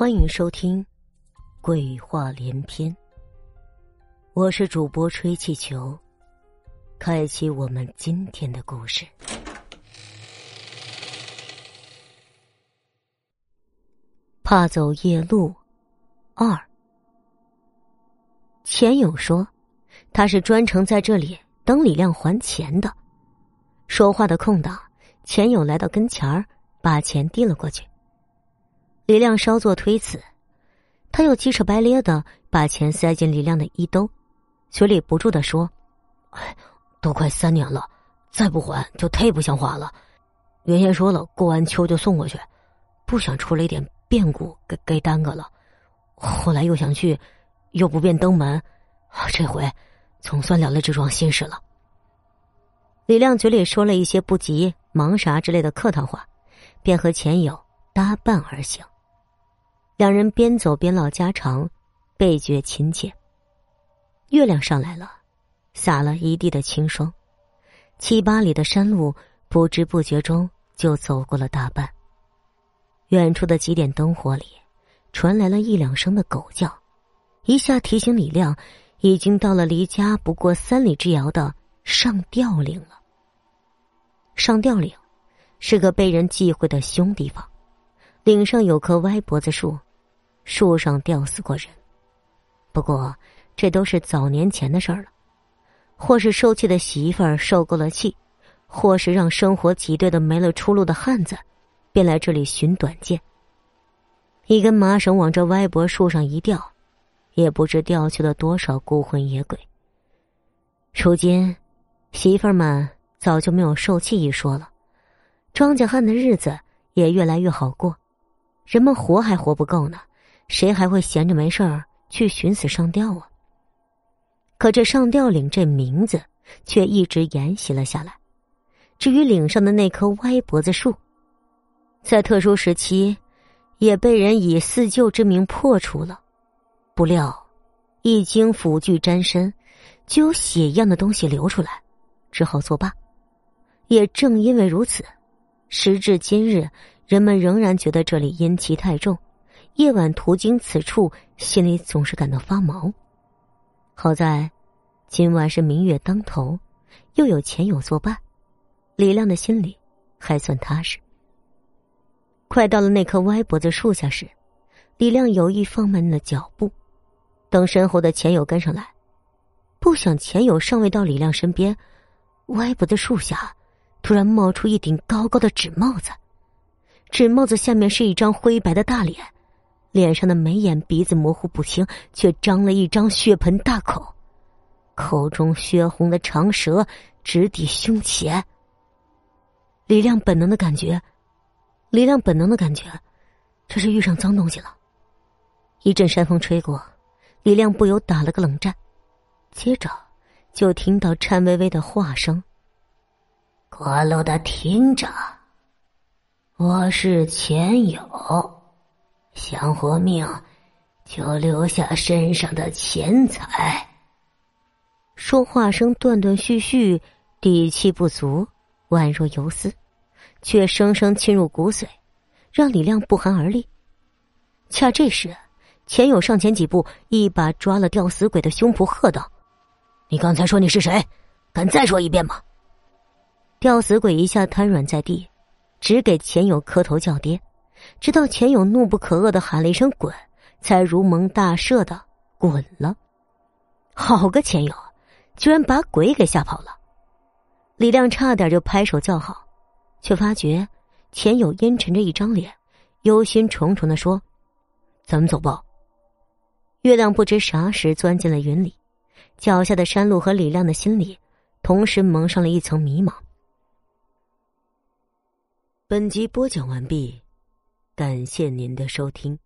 欢迎收听《鬼话连篇》，我是主播吹气球，开启我们今天的故事。怕走夜路二，钱友说他是专程在这里等李亮还钱的。说话的空档，钱友来到跟前儿，把钱递了过去。李亮稍作推辞，他又急扯白咧的把钱塞进李亮的衣兜，嘴里不住的说：“哎，都快三年了，再不还就太不像话了。原先说了过完秋就送过去，不想出了一点变故给给耽搁了。后来又想去，又不便登门，这回总算了了这桩心事了。”李亮嘴里说了一些不急、忙啥之类的客套话，便和钱友搭伴而行。两人边走边唠家常，倍觉亲切。月亮上来了，洒了一地的清霜，七八里的山路不知不觉中就走过了大半。远处的几点灯火里，传来了一两声的狗叫，一下提醒李亮，已经到了离家不过三里之遥的上吊岭了。上吊岭是个被人忌讳的凶地方，岭上有棵歪脖子树。树上吊死过人，不过这都是早年前的事儿了。或是受气的媳妇儿受够了气，或是让生活挤兑的没了出路的汉子，便来这里寻短见。一根麻绳往这歪脖树上一吊，也不知吊去了多少孤魂野鬼。如今，媳妇儿们早就没有受气一说了，庄稼汉的日子也越来越好过，人们活还活不够呢。谁还会闲着没事儿去寻死上吊啊？可这上吊岭这名字却一直沿袭了下来。至于岭上的那棵歪脖子树，在特殊时期也被人以四旧之名破除了。不料一经斧锯沾身，就有血一样的东西流出来，只好作罢。也正因为如此，时至今日，人们仍然觉得这里阴气太重。夜晚途经此处，心里总是感到发毛。好在今晚是明月当头，又有钱友作伴，李亮的心里还算踏实。快到了那棵歪脖子树下时，李亮有意放慢了脚步，等身后的钱友跟上来。不想钱友尚未到李亮身边，歪脖子树下突然冒出一顶高高的纸帽子，纸帽子下面是一张灰白的大脸。脸上的眉眼鼻子模糊不清，却张了一张血盆大口，口中血红的长舌直抵胸前。李亮本能的感觉，李亮本能的感觉，这是遇上脏东西了。一阵山风吹过，李亮不由打了个冷战，接着就听到颤巍巍的话声：“过路的听着，我是钱友。”想活命，就留下身上的钱财。说话声断断续续，底气不足，宛若游丝，却生生侵入骨髓，让李亮不寒而栗。恰这时，钱友上前几步，一把抓了吊死鬼的胸脯，喝道：“你刚才说你是谁？敢再说一遍吗？”吊死鬼一下瘫软在地，只给钱友磕头叫爹。直到钱勇怒不可遏的喊了一声“滚”，才如蒙大赦的滚了。好个钱勇，居然把鬼给吓跑了！李亮差点就拍手叫好，却发觉钱勇阴沉着一张脸，忧心忡忡的说：“咱们走吧。”月亮不知啥时钻进了云里，脚下的山路和李亮的心里同时蒙上了一层迷茫。本集播讲完毕。感谢您的收听。